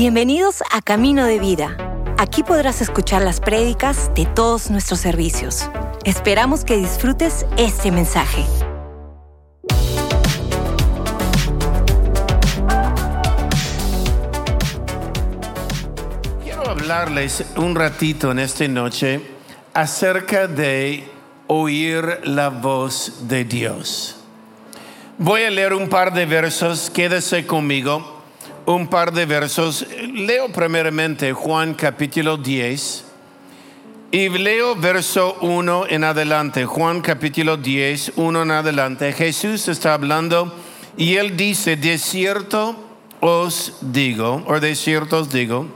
Bienvenidos a Camino de Vida. Aquí podrás escuchar las prédicas de todos nuestros servicios. Esperamos que disfrutes este mensaje. Quiero hablarles un ratito en esta noche acerca de oír la voz de Dios. Voy a leer un par de versos, quédese conmigo un par de versos. Leo primeramente Juan capítulo 10 y leo verso 1 en adelante. Juan capítulo 10, 1 en adelante. Jesús está hablando y él dice, de cierto os digo, o de cierto os digo,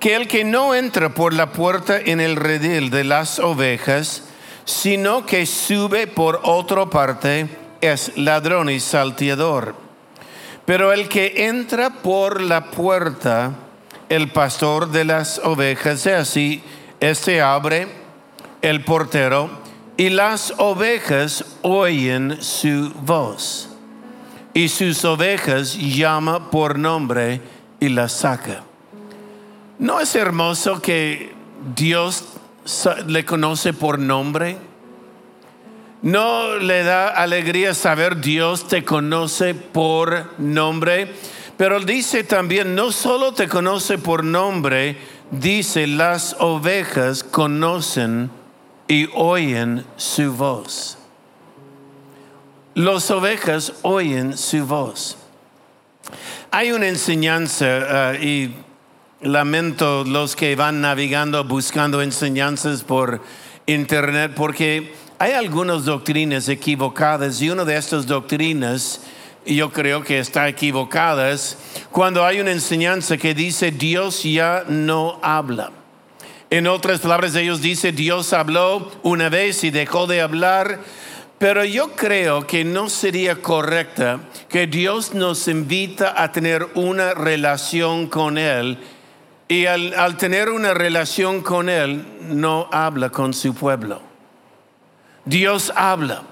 que el que no entra por la puerta en el redil de las ovejas, sino que sube por otra parte, es ladrón y salteador. Pero el que entra por la puerta, el pastor de las ovejas, es así, este abre el portero y las ovejas oyen su voz. Y sus ovejas llama por nombre y las saca. ¿No es hermoso que Dios le conoce por nombre? ¿No le da alegría saber Dios te conoce por nombre? Pero dice también, no solo te conoce por nombre, dice, las ovejas conocen y oyen su voz. Las ovejas oyen su voz. Hay una enseñanza uh, y lamento los que van navegando buscando enseñanzas por internet porque hay algunas doctrinas equivocadas y una de estas doctrinas yo creo que está equivocada es cuando hay una enseñanza que dice Dios ya no habla. En otras palabras, ellos dicen Dios habló una vez y dejó de hablar, pero yo creo que no sería correcta que Dios nos invita a tener una relación con Él y al tener una relación con Él no habla con su pueblo. Dios habla.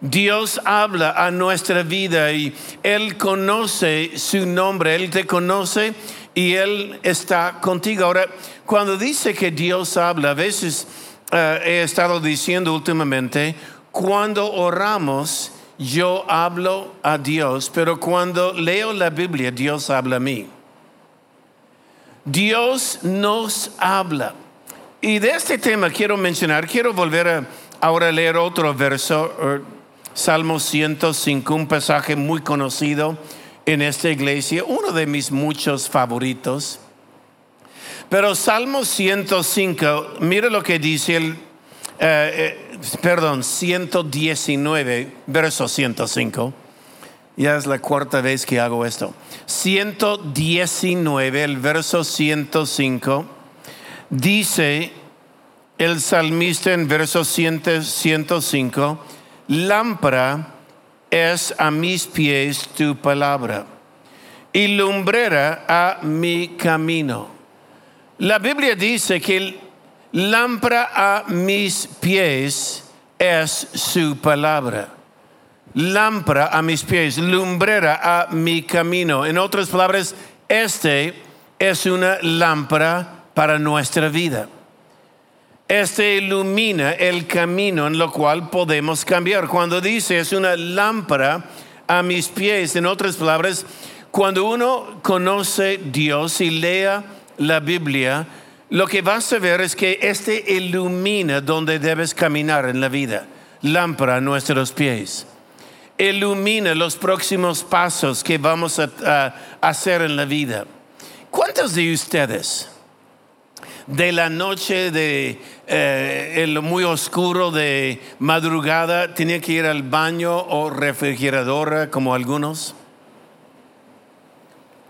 Dios habla a nuestra vida y Él conoce su nombre, Él te conoce y Él está contigo. Ahora, cuando dice que Dios habla, a veces eh, he estado diciendo últimamente, cuando oramos, yo hablo a Dios, pero cuando leo la Biblia, Dios habla a mí. Dios nos habla. Y de este tema quiero mencionar, quiero volver a Ahora leer otro verso, er, Salmo 105, un pasaje muy conocido en esta iglesia, uno de mis muchos favoritos. Pero Salmo 105, mire lo que dice el, eh, eh, perdón, 119, verso 105. Ya es la cuarta vez que hago esto. 119, el verso 105, dice, el salmista en verso 105, lámpara es a mis pies tu palabra y lumbrera a mi camino. La Biblia dice que lámpara a mis pies es su palabra. Lámpara a mis pies, lumbrera a mi camino. En otras palabras, este es una lámpara para nuestra vida. Este ilumina el camino en lo cual podemos cambiar. Cuando dice es una lámpara a mis pies, en otras palabras, cuando uno conoce Dios y lea la Biblia, lo que vas a ver es que este ilumina donde debes caminar en la vida. Lámpara a nuestros pies. Ilumina los próximos pasos que vamos a, a hacer en la vida. ¿Cuántos de ustedes? De la noche de eh, el muy oscuro de madrugada tenía que ir al baño o refrigeradora como algunos.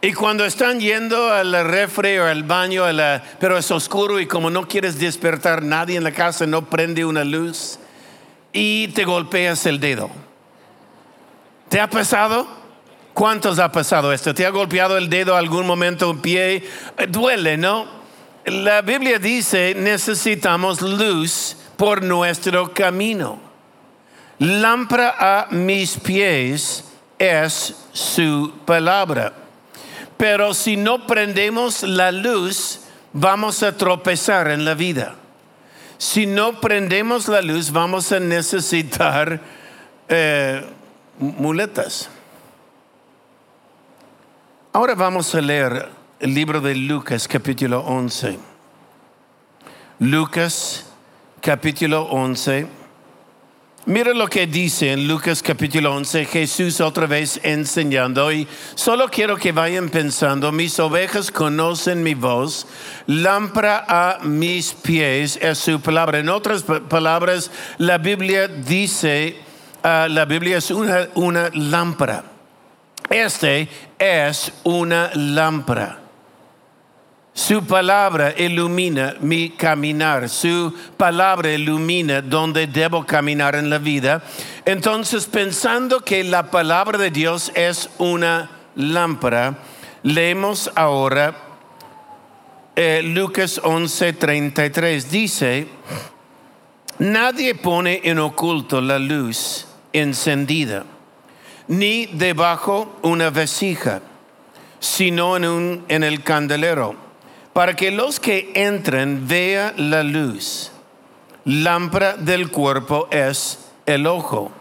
Y cuando están yendo al refri o al baño, pero es oscuro y como no quieres despertar nadie en la casa, no prende una luz y te golpeas el dedo. ¿Te ha pasado? ¿Cuántos ha pasado esto? ¿Te ha golpeado el dedo algún momento, un pie? Duele, ¿no? La Biblia dice, necesitamos luz por nuestro camino. Lámpara a mis pies es su palabra. Pero si no prendemos la luz, vamos a tropezar en la vida. Si no prendemos la luz, vamos a necesitar eh, muletas. Ahora vamos a leer el libro de Lucas capítulo 11. Lucas capítulo 11. Mira lo que dice en Lucas capítulo 11, Jesús otra vez enseñando y solo quiero que vayan pensando, mis ovejas conocen mi voz, lámpara a mis pies es su palabra. En otras palabras, la Biblia dice, uh, la Biblia es una, una lámpara. Este es una lámpara. Su palabra ilumina mi caminar, su palabra ilumina donde debo caminar en la vida. Entonces, pensando que la palabra de Dios es una lámpara, leemos ahora eh, Lucas 11:33. Dice, nadie pone en oculto la luz encendida, ni debajo una vasija, sino en, un, en el candelero para que los que entren vean la luz. Lámpara del cuerpo es el ojo.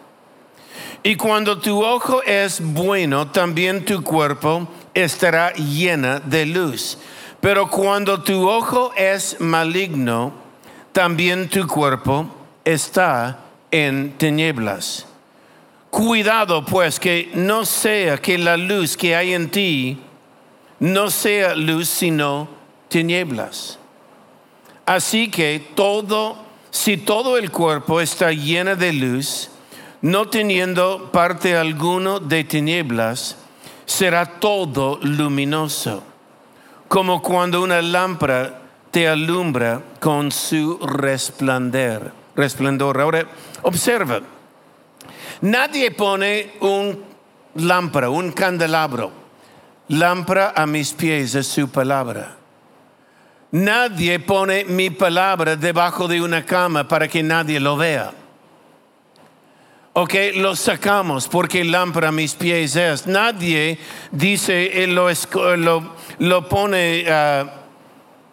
Y cuando tu ojo es bueno, también tu cuerpo estará llena de luz. Pero cuando tu ojo es maligno, también tu cuerpo está en tinieblas. Cuidado pues que no sea que la luz que hay en ti no sea luz sino Así que todo, si todo el cuerpo está lleno de luz, no teniendo parte alguno de tinieblas, será todo luminoso, como cuando una lámpara te alumbra con su resplandor. resplandor. Ahora, observa, nadie pone un lámpara, un candelabro. Lámpara a mis pies es su palabra. Nadie pone mi palabra debajo de una cama para que nadie lo vea. Ok, lo sacamos porque lámpara mis pies es. Nadie dice, lo, lo, lo pone uh,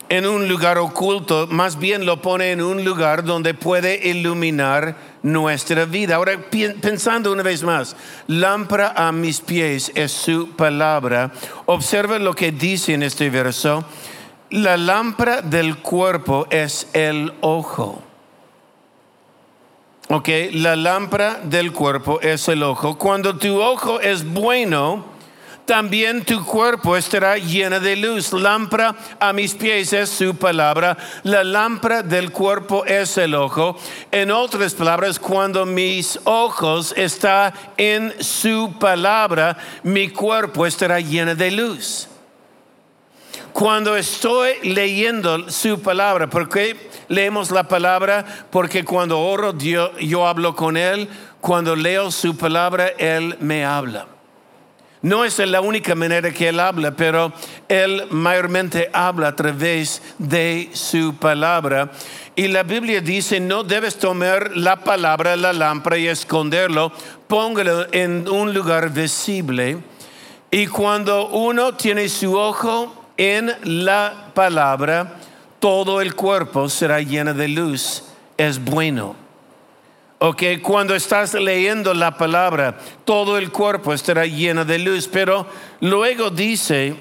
en un lugar oculto, más bien lo pone en un lugar donde puede iluminar nuestra vida. Ahora, pensando una vez más, lámpara a mis pies es su palabra. Observa lo que dice en este verso la lámpara del cuerpo es el ojo. Ok, la lámpara del cuerpo es el ojo. Cuando tu ojo es bueno, también tu cuerpo estará llena de luz. Lámpara a mis pies es su palabra. La lámpara del cuerpo es el ojo. En otras palabras, cuando mis ojos están en su palabra, mi cuerpo estará llena de luz cuando estoy leyendo su palabra, porque leemos la palabra? Porque cuando oro yo, hablo con Él, cuando leo su palabra, Él me habla. No es la única manera que Él habla, pero Él mayormente habla a través de su palabra. Y la Biblia dice, no debes tomar la palabra, la lámpara y esconderlo, póngalo en un lugar visible. Y cuando uno tiene su ojo en la palabra, todo el cuerpo será lleno de luz. Es bueno. Ok, cuando estás leyendo la palabra, todo el cuerpo estará lleno de luz. Pero luego dice,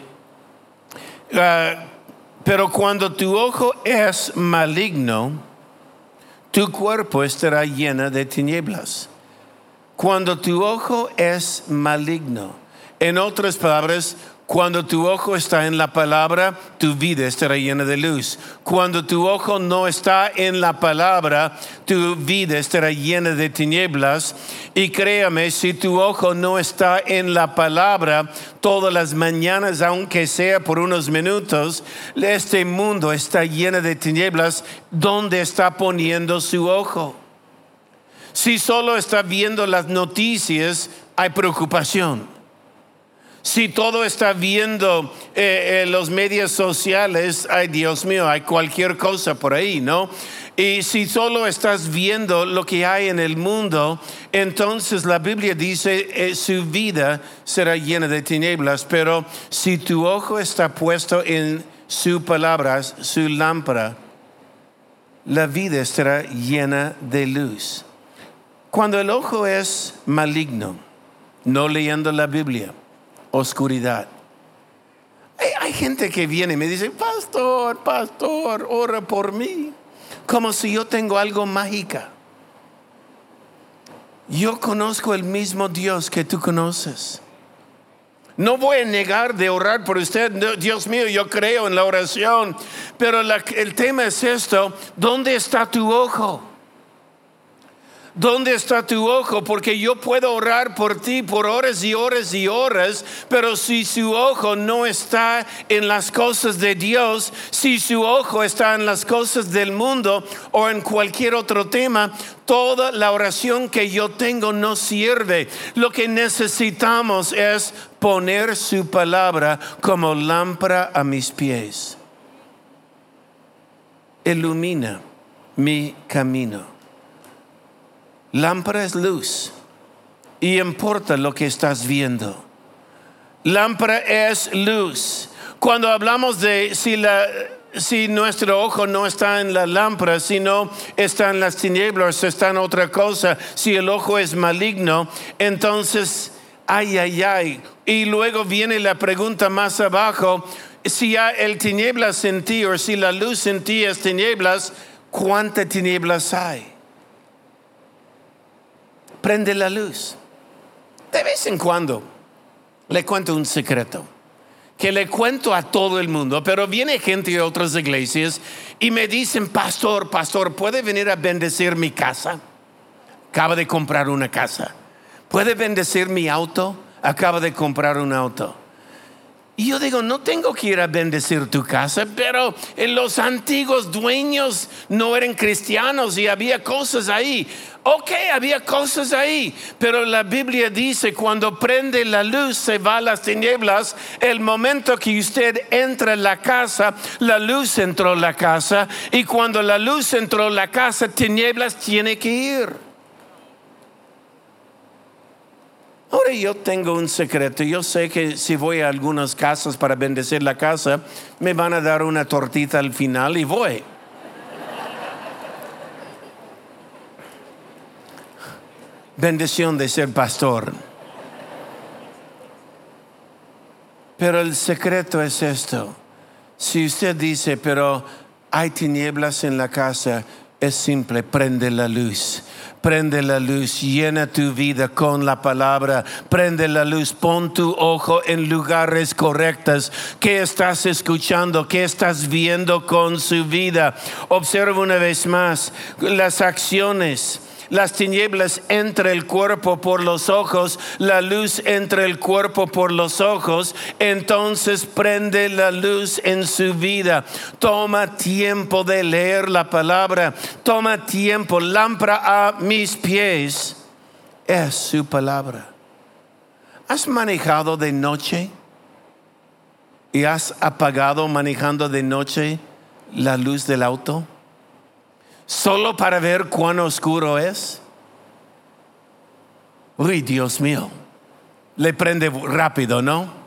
ah, pero cuando tu ojo es maligno, tu cuerpo estará lleno de tinieblas. Cuando tu ojo es maligno, en otras palabras, cuando tu ojo está en la palabra, tu vida estará llena de luz. Cuando tu ojo no está en la palabra, tu vida estará llena de tinieblas. Y créame, si tu ojo no está en la palabra, todas las mañanas, aunque sea por unos minutos, este mundo está lleno de tinieblas. ¿Dónde está poniendo su ojo? Si solo está viendo las noticias, hay preocupación si todo está viendo eh, eh, los medios sociales, ay Dios mío, hay cualquier cosa por ahí, ¿no? Y si solo estás viendo lo que hay en el mundo, entonces la Biblia dice eh, su vida será llena de tinieblas, pero si tu ojo está puesto en su palabra, su lámpara, la vida estará llena de luz. Cuando el ojo es maligno, no leyendo la Biblia, oscuridad. Hay, gente que viene y me dice, pastor, pastor, ora por mí como si yo tengo algo mágica. Yo conozco el mismo Dios que tú conoces. No voy a negar de orar por usted, Dios mío, yo creo en la oración, pero el tema es esto, ¿dónde está tu ojo? ¿Dónde está tu ojo? Porque yo puedo orar por ti por horas y horas y horas, pero si su ojo no está en las cosas de Dios, si su ojo está en las cosas del mundo o en cualquier otro tema, toda la oración que yo tengo no sirve. Lo que necesitamos es poner su palabra como lámpara a mis pies. Ilumina mi camino. Lámpara es luz y importa lo que estás viendo. Lámpara es luz. Cuando hablamos de si, nuestro ojo no está en la lámpara, sino está en las tinieblas, está en otra cosa, si el ojo es maligno, entonces, ay, ay, ay. Y luego viene la pregunta más abajo, si el tinieblas en ti o si la luz en ti es tinieblas, ¿cuántas tinieblas hay? Prende la luz. De vez en cuando le cuento un secreto que le cuento a todo el mundo, pero viene gente de otras iglesias y me dicen, pastor, pastor, ¿puede venir a bendecir mi casa? Acaba de comprar una casa. ¿Puede bendecir mi auto? Acaba de comprar un auto. Y yo digo, no tengo que ir a bendecir tu casa, pero los antiguos dueños no eran cristianos y había cosas ahí. Ok, había cosas ahí, pero la Biblia dice, cuando prende la luz se va a las tinieblas, el momento que usted entra en la casa, la luz entró en la casa, y cuando la luz entró en la casa, tinieblas tiene que ir. Ahora yo tengo un secreto. Yo sé que si voy a algunas casas para bendecir la casa, me van a dar una tortita al final y voy. Bendición de ser pastor. Pero el secreto es esto. Si usted dice, pero hay tinieblas en la casa, es simple, prende la luz prende la luz, llena tu vida con la palabra, prende la luz, pon tu ojo en lugares correctos. ¿Qué estás escuchando? ¿Qué estás viendo con su vida? Observa una vez más las acciones las tinieblas entre el cuerpo por los ojos, la luz entre el cuerpo por los ojos, entonces prende la luz en su vida. Toma tiempo de leer la palabra, toma tiempo, lámpara a mis pies, es su palabra. ¿Has manejado de noche? ¿Y has apagado manejando de noche la luz del auto? Solo para ver cuán oscuro es? Uy, Dios mío, le prende rápido, ¿no?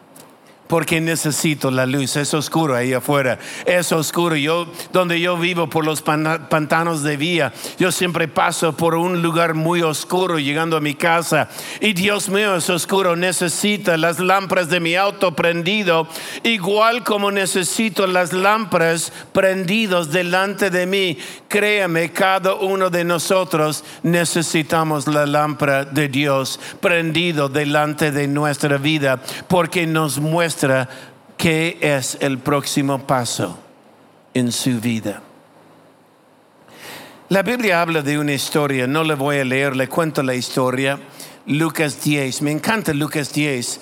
Porque necesito la luz. Es oscuro ahí afuera, es oscuro. Yo, donde yo vivo por los pantanos de vía, yo siempre paso por un lugar muy oscuro llegando a mi casa. Y Dios mío, es oscuro. Necesito las lámparas de mi auto prendido, igual como necesito las lámparas prendidos delante de mí. Créame, cada uno de nosotros necesitamos la lámpara de Dios prendido delante de nuestra vida, porque nos muestra qué es el próximo paso en su vida. La Biblia habla de una historia, no le voy a leer, le cuento la historia. Lucas 10, me encanta Lucas 10,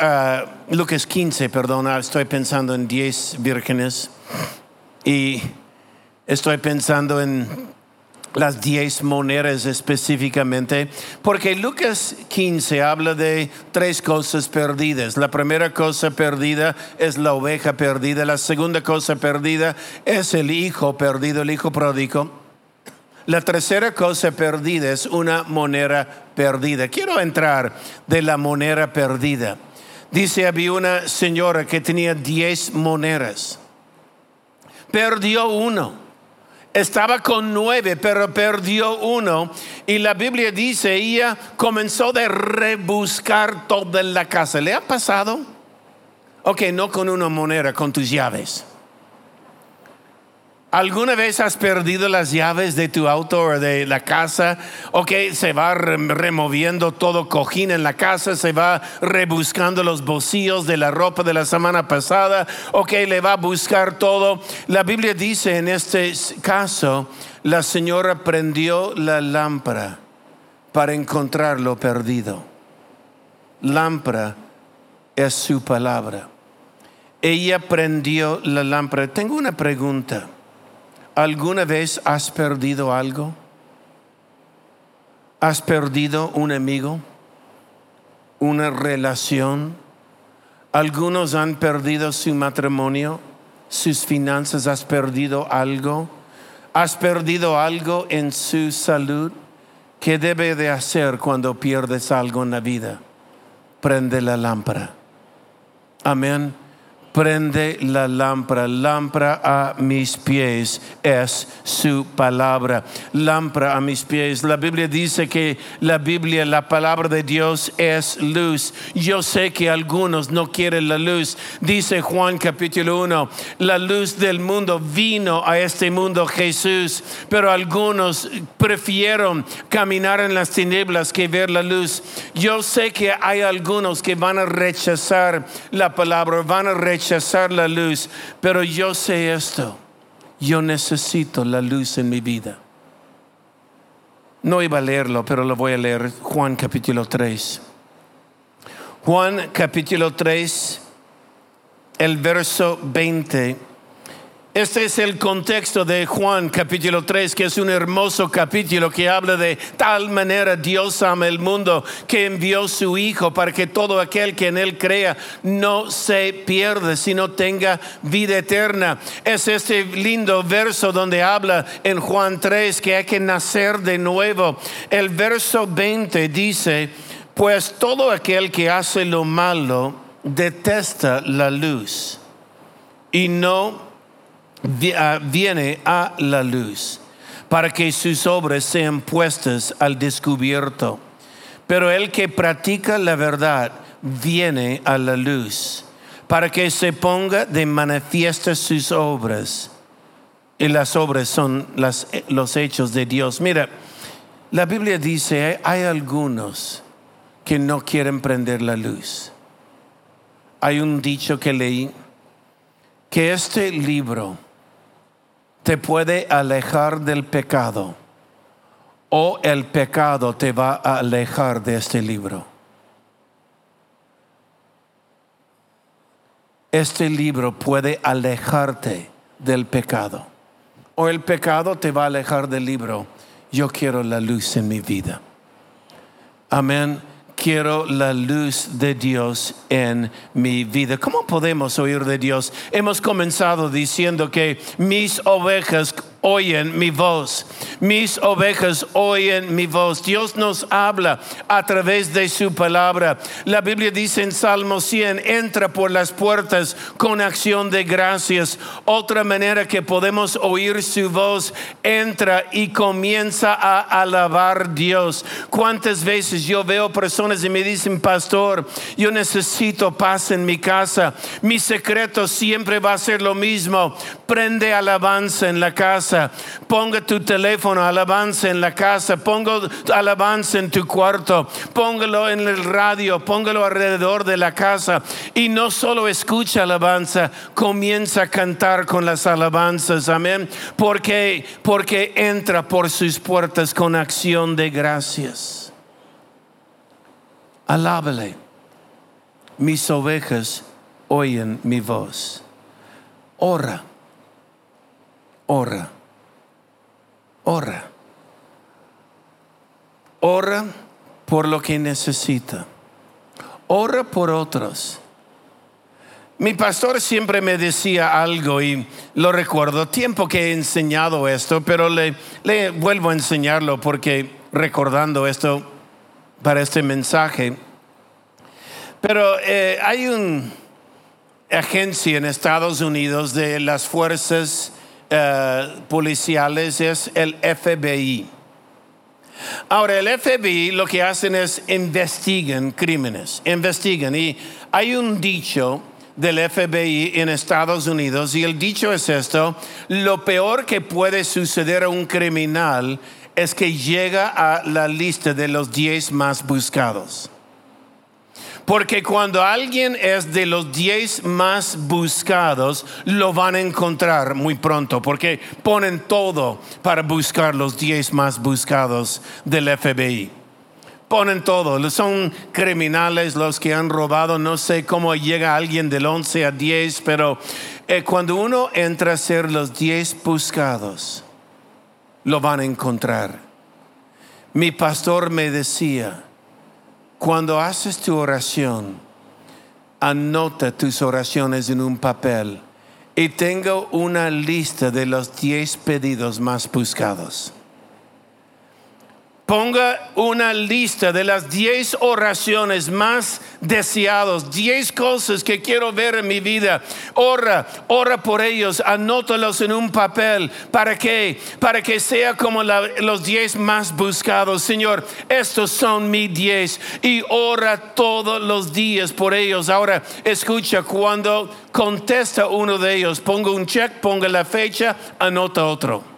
ah, Lucas 15, perdona, estoy pensando en 10 vírgenes y estoy pensando en las diez monedas específicamente, porque Lucas 15 habla de tres cosas perdidas. La primera cosa perdida es la oveja perdida, la segunda cosa perdida es el hijo perdido, el hijo pródigo. La tercera cosa perdida es una moneda perdida. Quiero entrar de la moneda perdida. Dice, había una señora que tenía diez monedas. Perdió uno. Estaba con nueve, pero perdió uno. Y la Biblia dice, ella comenzó a rebuscar toda la casa. ¿Le ha pasado? Ok, no con una moneda, con tus llaves. ¿Alguna vez has perdido las llaves de tu auto o de la casa? Ok, se va removiendo todo cojín en la casa, se va rebuscando los bolsillos de la ropa de la semana pasada. Ok, le va a buscar todo. La Biblia dice en este caso, la señora prendió la lámpara para encontrar lo perdido. Lámpara es su palabra. Ella prendió la lámpara. Tengo una pregunta. ¿Alguna vez has perdido algo? ¿Has perdido un amigo? ¿Una relación? Algunos han perdido su matrimonio, sus finanzas, has perdido algo. ¿Has perdido algo en su salud? ¿Qué debe de hacer cuando pierdes algo en la vida? Prende la lámpara. Amén prende la lámpara. Lámpara a mis pies es su palabra. Lámpara a mis pies. La Biblia dice que la Biblia, la palabra de Dios es luz. Yo sé que algunos no quieren la luz. Dice Juan capítulo 1, la luz del mundo vino a este mundo Jesús, pero algunos prefirieron caminar en las tinieblas que ver la luz. Yo sé que hay algunos que van a rechazar la palabra, van a rechazar rechazar la luz, pero yo sé esto, yo necesito la luz en mi vida. No iba a leerlo, pero lo voy a leer, Juan capítulo 3. Juan capítulo 3, el verso 20 este es el contexto de Juan capítulo 3, que es un hermoso capítulo que habla de tal manera Dios ama el mundo que envió su Hijo para que todo aquel que en Él crea no se pierda, sino tenga vida eterna. Es este lindo verso donde habla en Juan 3 que hay que nacer de nuevo. El verso 20 dice, pues todo aquel que hace lo malo detesta la luz y no viene a la luz para que sus obras sean puestas al descubierto. Pero el que practica la verdad viene a la luz para que se ponga de manifiesta sus obras. Y las obras son los hechos de Dios. Mira, la Biblia dice, hay algunos que no quieren prender la luz. Hay un dicho que leí, que este libro te puede alejar del pecado o el pecado te va a alejar de este libro. Este libro puede alejarte del pecado o el pecado te va a alejar del libro. Yo quiero la luz en mi vida. Amén quiero la luz de Dios en mi vida. ¿Cómo podemos oír de Dios? Hemos comenzado diciendo que mis ovejas oyen mi voz. Mis ovejas oyen mi voz. Dios nos habla a través de su palabra. La Biblia dice en Salmo 100, entra por las puertas con acción de gracias. Otra manera que podemos oír su voz, entra y comienza a alabar Dios. ¿Cuántas veces yo veo personas y me dicen, pastor, yo necesito paz en mi casa. Mi secreto siempre va a ser lo mismo. Prende alabanza en la casa Ponga tu teléfono, alabanza en la casa. Ponga alabanza en tu cuarto. Póngalo en el radio. Póngalo alrededor de la casa. Y no solo escucha alabanza, comienza a cantar con las alabanzas. Amén. Porque, porque entra por sus puertas con acción de gracias. Alábale. Mis ovejas oyen mi voz. Ora. Ora. Ora. Ora por lo que necesita. Ora por otros. Mi pastor siempre me decía algo y lo recuerdo, tiempo que he enseñado esto, pero le, vuelvo a enseñarlo porque recordando esto para este mensaje. Pero eh, hay una agencia en Estados Unidos de las fuerzas eh, policiales, es el FBI. Ahora, el FBI lo que hacen es investigan crímenes, investigan. Y hay un dicho del FBI en Estados Unidos y el dicho es esto, lo peor que puede suceder a un criminal es que llega a la lista de los 10 más buscados. Porque cuando alguien es de los 10 más buscados, lo van a encontrar muy pronto, porque ponen todo para buscar los 10 más buscados del FBI. Ponen todo, son criminales los que han robado, no sé cómo llega alguien del 11 a 10, pero eh, cuando uno entra a ser los 10 buscados, lo van a encontrar. Mi pastor me decía, cuando haces tu oración, anota tus oraciones en un papel y tengo una lista de los 10 pedidos más buscados. Ponga una lista de las 10 oraciones más deseadas, 10 cosas que quiero ver en mi vida. Ora, ora por ellos, anótalos en un papel. ¿Para qué? Para que sea como los 10 más buscados. Señor, estos son mis 10 y ora todos los días por ellos. Ahora, escucha, cuando contesta uno de ellos, ponga un check, ponga la fecha, anota otro.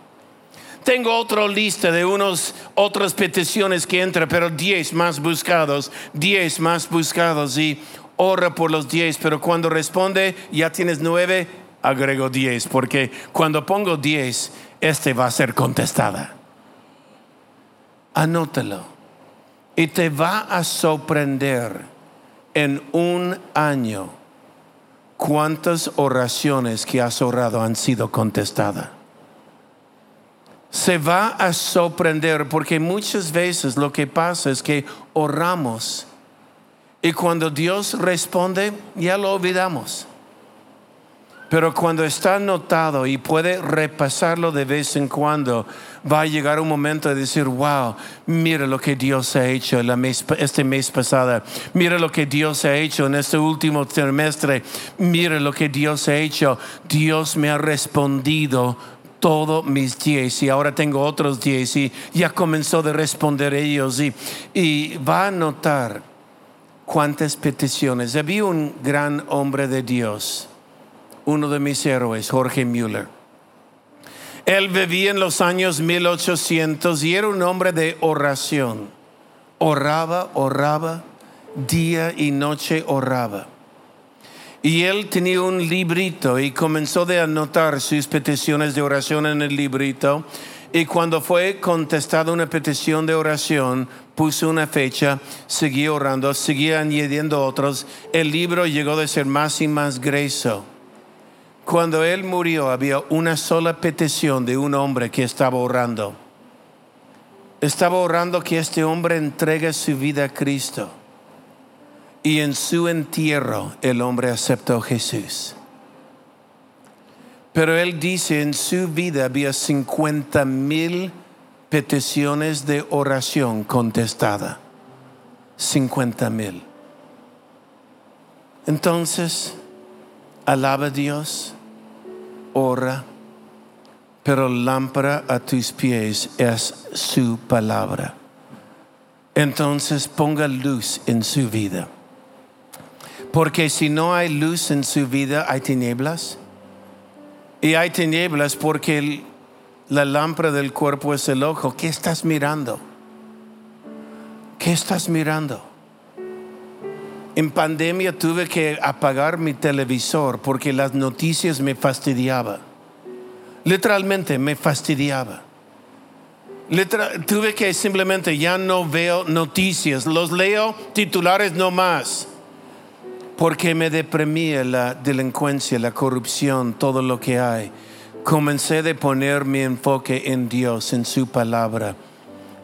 Tengo otra lista de unos otras peticiones que entra, pero 10 más buscados, 10 más buscados y ora por los 10, pero cuando responde ya tienes 9, agrego 10, porque cuando pongo 10, este va a ser contestada. Anótalo y te va a sorprender en un año cuántas oraciones que has orado han sido contestadas se va a sorprender porque muchas veces lo que pasa es que oramos y cuando Dios responde ya lo olvidamos. Pero cuando está anotado y puede repasarlo de vez en cuando, va a llegar un momento de decir, wow, mira lo que Dios ha hecho este mes pasado, mira lo que Dios ha hecho en este último trimestre, mira lo que Dios ha hecho. Dios me ha respondido todos mis diez y ahora tengo otros diez y ya comenzó de responder ellos y, y va a notar cuántas peticiones. Había un gran hombre de Dios, uno de mis héroes, Jorge Müller. Él vivía en los años 1800 y era un hombre de oración. Oraba, oraba, día y noche oraba. Y él tenía un librito y comenzó de anotar sus peticiones de oración en el librito. Y cuando fue contestada una petición de oración, puso una fecha, seguía orando, seguía añadiendo otros. El libro llegó a ser más y más grueso. Cuando él murió había una sola petición de un hombre que estaba orando. Estaba orando que este hombre entregue su vida a Cristo. Y en su entierro el hombre aceptó a Jesús. Pero él dice, en su vida había 50 mil peticiones de oración contestada. 50 mil. Entonces, alaba a Dios, ora, pero lámpara a tus pies es su palabra. Entonces ponga luz en su vida. Porque si no hay luz en su vida, hay tinieblas. Y hay tinieblas porque la lámpara del cuerpo es el ojo. ¿Qué estás mirando? ¿Qué estás mirando? En pandemia tuve que apagar mi televisor porque las noticias me fastidiaban. Literalmente me fastidiaba. tuve que simplemente ya no veo noticias, los leo titulares no más porque me deprimía la delincuencia, la corrupción, todo lo que hay. Comencé de poner mi enfoque en Dios, en su palabra.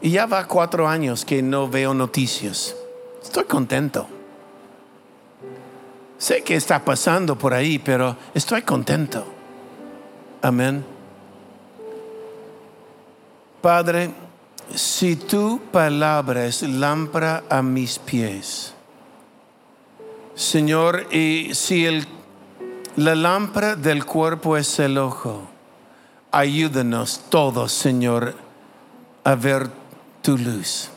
Y ya va cuatro años que no veo noticias. Estoy contento. Sé que está pasando por ahí, pero estoy contento. Amén. Padre, si tu palabra es lámpara a mis pies, Señor, y si el, la lámpara del cuerpo es el ojo, ayúdanos todos, Señor, a ver tu luz.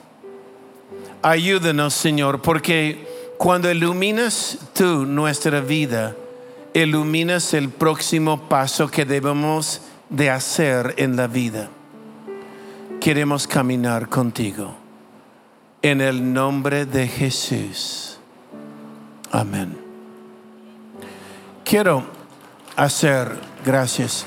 Ayúdanos, Señor, porque cuando iluminas tú nuestra vida, iluminas el próximo paso que debemos de hacer en la vida. Queremos caminar contigo. En el nombre de Jesús. Amén. Quiero hacer, gracias.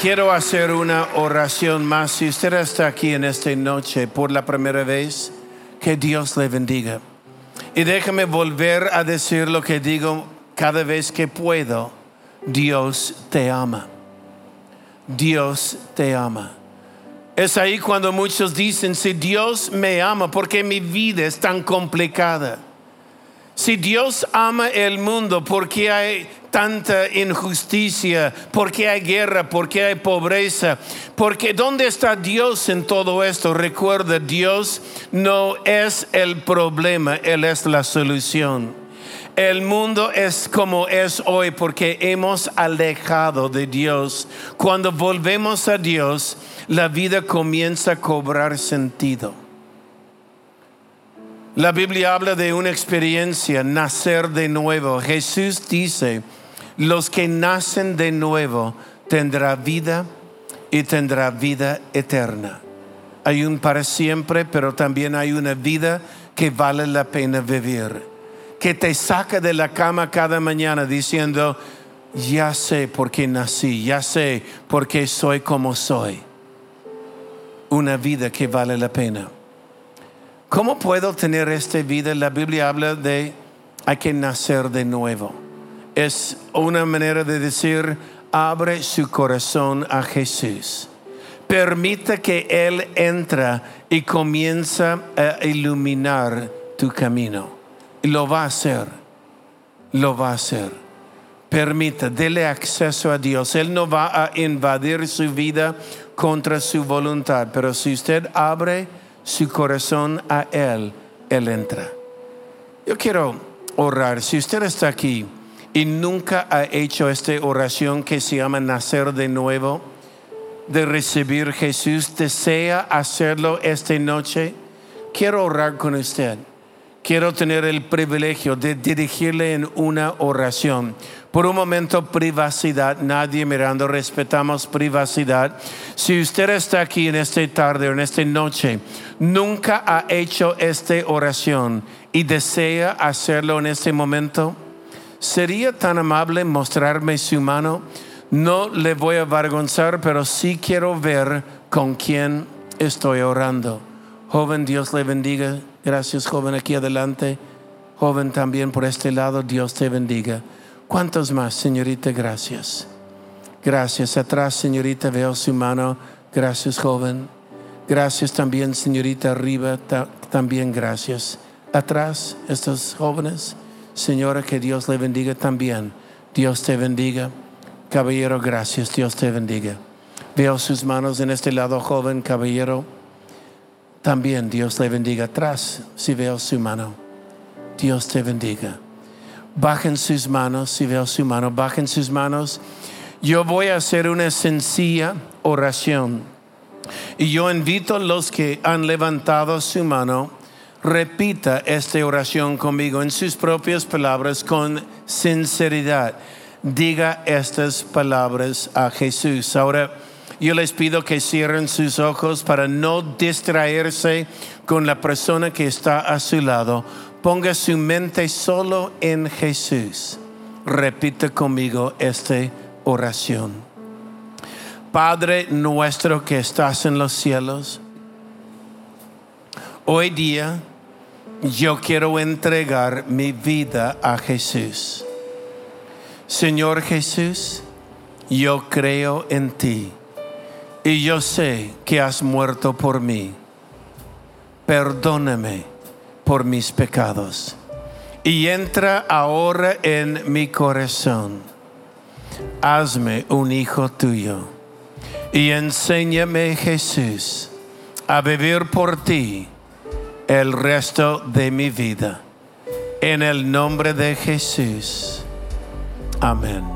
Quiero hacer una oración más. Si usted está aquí en esta noche por la primera vez, que Dios le bendiga. Y déjame volver a decir lo que digo cada vez que puedo. Dios te ama. Dios te ama. Es ahí cuando muchos dicen, si Dios me ama, ¿por qué mi vida es tan complicada? Si Dios ama el mundo, ¿por qué hay tanta injusticia? ¿Por qué hay guerra? ¿Por qué hay pobreza? Porque ¿dónde está Dios en todo esto? Recuerda, Dios no es el problema, Él es la solución. El mundo es como es hoy porque hemos alejado de Dios. Cuando volvemos a Dios, la vida comienza a cobrar sentido. La Biblia habla de una experiencia, nacer de nuevo. Jesús dice, los que nacen de nuevo tendrá vida y tendrá vida eterna. Hay un para siempre, pero también hay una vida que vale la pena vivir, que te saca de la cama cada mañana diciendo, ya sé por qué nací, ya sé por qué soy como soy. Una vida que vale la pena. ¿Cómo puedo tener esta vida? La Biblia habla de hay que nacer de nuevo. Es una manera de decir, abre su corazón a Jesús. Permita que Él entra y comienza a iluminar tu camino. Lo va a hacer. Lo va a hacer. Permita, dele acceso a Dios. Él no va a invadir su vida contra su voluntad, pero si usted abre su corazón a Él, Él entra. Yo quiero orar. Si usted está aquí y nunca ha hecho esta oración que se llama nacer de nuevo, de recibir Jesús, desea hacerlo esta noche, quiero orar con usted. Quiero tener el privilegio de dirigirle en una oración. Por un momento, privacidad, nadie mirando, respetamos privacidad. Si usted está aquí en esta tarde o en esta noche, nunca ha hecho esta oración y desea hacerlo en este momento, ¿sería tan amable mostrarme su mano? No le voy a avergonzar, pero sí quiero ver con quién estoy orando. Joven, Dios le bendiga. Gracias, joven, aquí adelante. Joven también por este lado, Dios te bendiga. ¿Cuántos más, señorita? Gracias. Gracias. Atrás, señorita, veo su mano. Gracias, joven. Gracias también, señorita. Arriba, también gracias. Atrás, estos jóvenes. Señora, que Dios le bendiga también. Dios te bendiga. Caballero, gracias. Dios te bendiga. Veo sus manos en este lado, joven caballero. También Dios le bendiga. Atrás, si veo su mano. Dios te bendiga bajen sus manos, si veo su mano, bajen sus manos. Yo voy a hacer una sencilla oración. Y yo invito a los que han levantado su mano, repita esta oración conmigo en sus propias palabras con sinceridad. Diga estas palabras a Jesús. Ahora, yo les pido que cierren sus ojos para no distraerse con la persona que está a su lado Ponga su mente solo en Jesús. Repite conmigo esta oración. Padre nuestro que estás en los cielos, hoy día yo quiero entregar mi vida a Jesús. Señor Jesús, yo creo en ti y yo sé que has muerto por mí. Perdóname por mis pecados. y entra ahora en mi corazón. Hazme un hijo tuyo y enséñame, Jesús, a vivir por ti el resto de mi vida. En el nombre de Jesús. Amén.